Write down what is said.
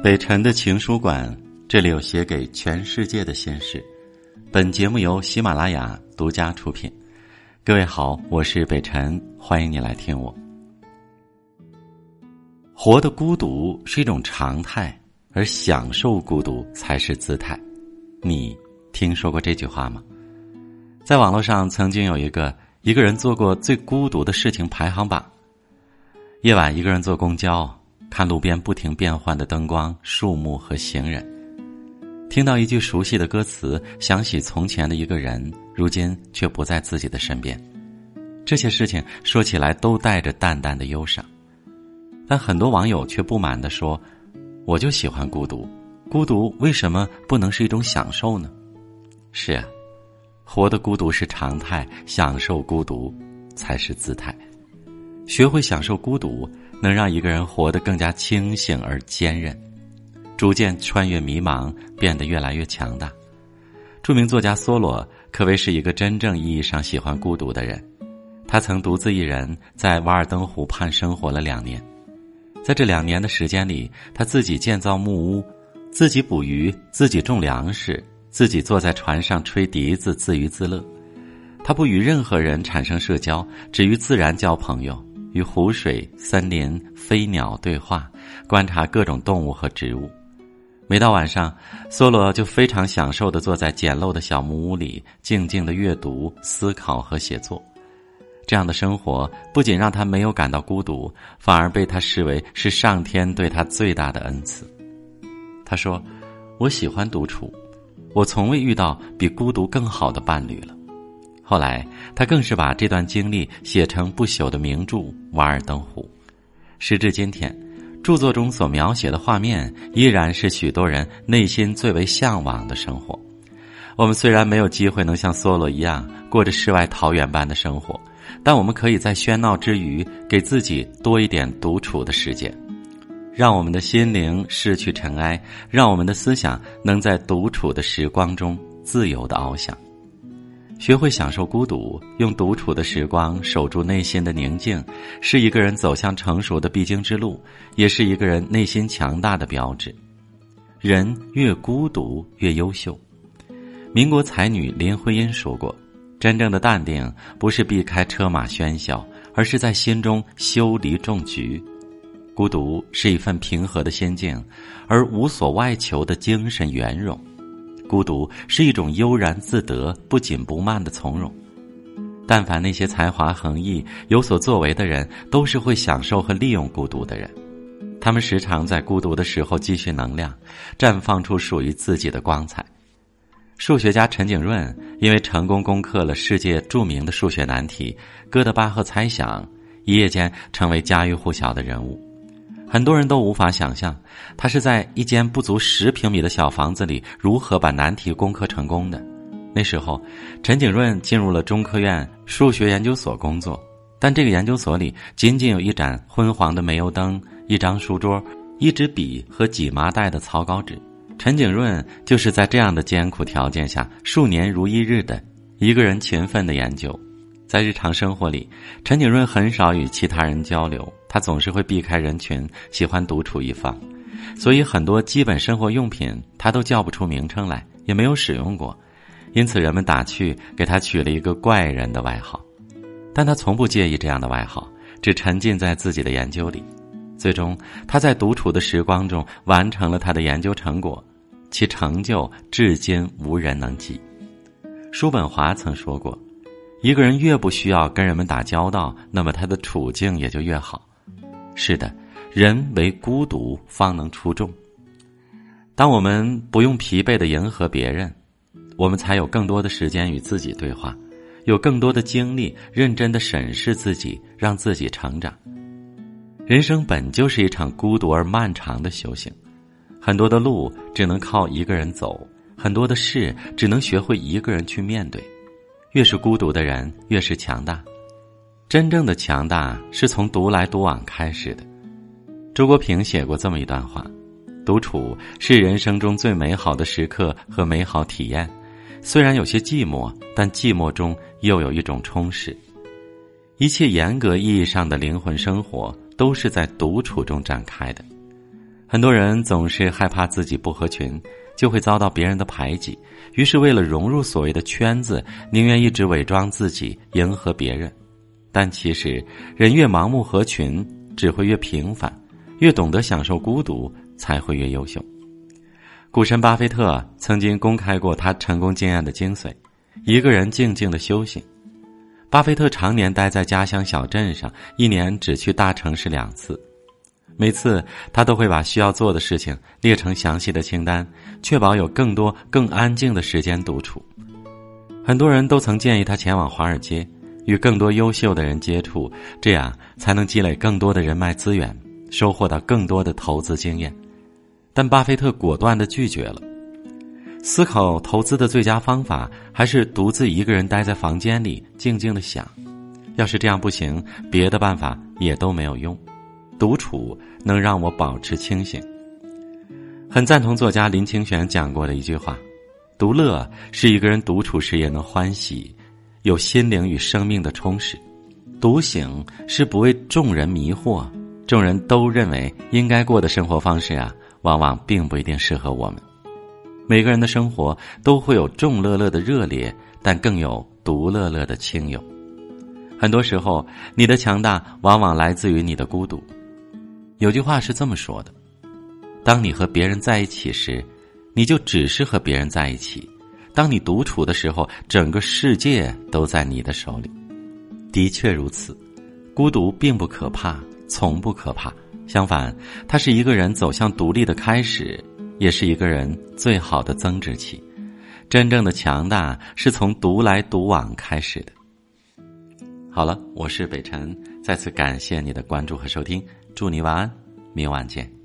北辰的情书馆，这里有写给全世界的心事。本节目由喜马拉雅独家出品。各位好，我是北辰，欢迎你来听我。活的孤独是一种常态，而享受孤独才是姿态。你听说过这句话吗？在网络上曾经有一个一个人做过最孤独的事情排行榜。夜晚一个人坐公交。看路边不停变换的灯光、树木和行人，听到一句熟悉的歌词，想起从前的一个人，如今却不在自己的身边。这些事情说起来都带着淡淡的忧伤，但很多网友却不满地说：“我就喜欢孤独，孤独为什么不能是一种享受呢？”是啊，活的孤独是常态，享受孤独才是姿态。学会享受孤独。能让一个人活得更加清醒而坚韧，逐渐穿越迷茫，变得越来越强大。著名作家梭罗可谓是一个真正意义上喜欢孤独的人。他曾独自一人在瓦尔登湖畔生活了两年，在这两年的时间里，他自己建造木屋，自己捕鱼，自己种粮食，自己坐在船上吹笛子，自娱自乐。他不与任何人产生社交，只与自然交朋友。与湖水、森林、飞鸟对话，观察各种动物和植物。每到晚上，梭罗就非常享受的坐在简陋的小木屋里，静静的阅读、思考和写作。这样的生活不仅让他没有感到孤独，反而被他视为是上天对他最大的恩赐。他说：“我喜欢独处，我从未遇到比孤独更好的伴侣了。”后来，他更是把这段经历写成不朽的名著《瓦尔登湖》。时至今天，著作中所描写的画面依然是许多人内心最为向往的生活。我们虽然没有机会能像梭罗一样过着世外桃源般的生活，但我们可以在喧闹之余，给自己多一点独处的时间，让我们的心灵失去尘埃，让我们的思想能在独处的时光中自由的翱翔。学会享受孤独，用独处的时光守住内心的宁静，是一个人走向成熟的必经之路，也是一个人内心强大的标志。人越孤独越优秀。民国才女林徽因说过：“真正的淡定，不是避开车马喧嚣，而是在心中修篱种菊。孤独是一份平和的心境，而无所外求的精神圆融。”孤独是一种悠然自得、不紧不慢的从容。但凡那些才华横溢、有所作为的人，都是会享受和利用孤独的人。他们时常在孤独的时候积蓄能量，绽放出属于自己的光彩。数学家陈景润因为成功攻克了世界著名的数学难题——哥德巴赫猜想，一夜间成为家喻户晓的人物。很多人都无法想象，他是在一间不足十平米的小房子里如何把难题攻克成功的。那时候，陈景润进入了中科院数学研究所工作，但这个研究所里仅仅有一盏昏黄的煤油灯、一张书桌、一支笔和几麻袋的草稿纸。陈景润就是在这样的艰苦条件下，数年如一日的一个人勤奋的研究。在日常生活里，陈景润很少与其他人交流，他总是会避开人群，喜欢独处一方，所以很多基本生活用品他都叫不出名称来，也没有使用过，因此人们打趣给他取了一个怪人的外号。但他从不介意这样的外号，只沉浸在自己的研究里。最终，他在独处的时光中完成了他的研究成果，其成就至今无人能及。叔本华曾说过。一个人越不需要跟人们打交道，那么他的处境也就越好。是的，人为孤独方能出众。当我们不用疲惫的迎合别人，我们才有更多的时间与自己对话，有更多的精力认真的审视自己，让自己成长。人生本就是一场孤独而漫长的修行，很多的路只能靠一个人走，很多的事只能学会一个人去面对。越是孤独的人，越是强大。真正的强大是从独来独往开始的。周国平写过这么一段话：独处是人生中最美好的时刻和美好体验，虽然有些寂寞，但寂寞中又有一种充实。一切严格意义上的灵魂生活，都是在独处中展开的。很多人总是害怕自己不合群，就会遭到别人的排挤，于是为了融入所谓的圈子，宁愿一直伪装自己，迎合别人。但其实，人越盲目合群，只会越平凡；越懂得享受孤独，才会越优秀。股神巴菲特曾经公开过他成功经验的精髓：一个人静静的修行。巴菲特常年待在家乡小镇上，一年只去大城市两次。每次他都会把需要做的事情列成详细的清单，确保有更多更安静的时间独处。很多人都曾建议他前往华尔街，与更多优秀的人接触，这样才能积累更多的人脉资源，收获到更多的投资经验。但巴菲特果断的拒绝了。思考投资的最佳方法，还是独自一个人待在房间里静静的想。要是这样不行，别的办法也都没有用。独处能让我保持清醒。很赞同作家林清玄讲过的一句话：“独乐是一个人独处时也能欢喜，有心灵与生命的充实；独醒是不为众人迷惑，众人都认为应该过的生活方式啊，往往并不一定适合我们。”每个人的生活都会有众乐乐的热烈，但更有独乐乐的清幽。很多时候，你的强大往往来自于你的孤独。有句话是这么说的：当你和别人在一起时，你就只是和别人在一起；当你独处的时候，整个世界都在你的手里。的确如此，孤独并不可怕，从不可怕。相反，它是一个人走向独立的开始。也是一个人最好的增值期。真正的强大是从独来独往开始的。好了，我是北辰，再次感谢你的关注和收听，祝你晚安，明晚见。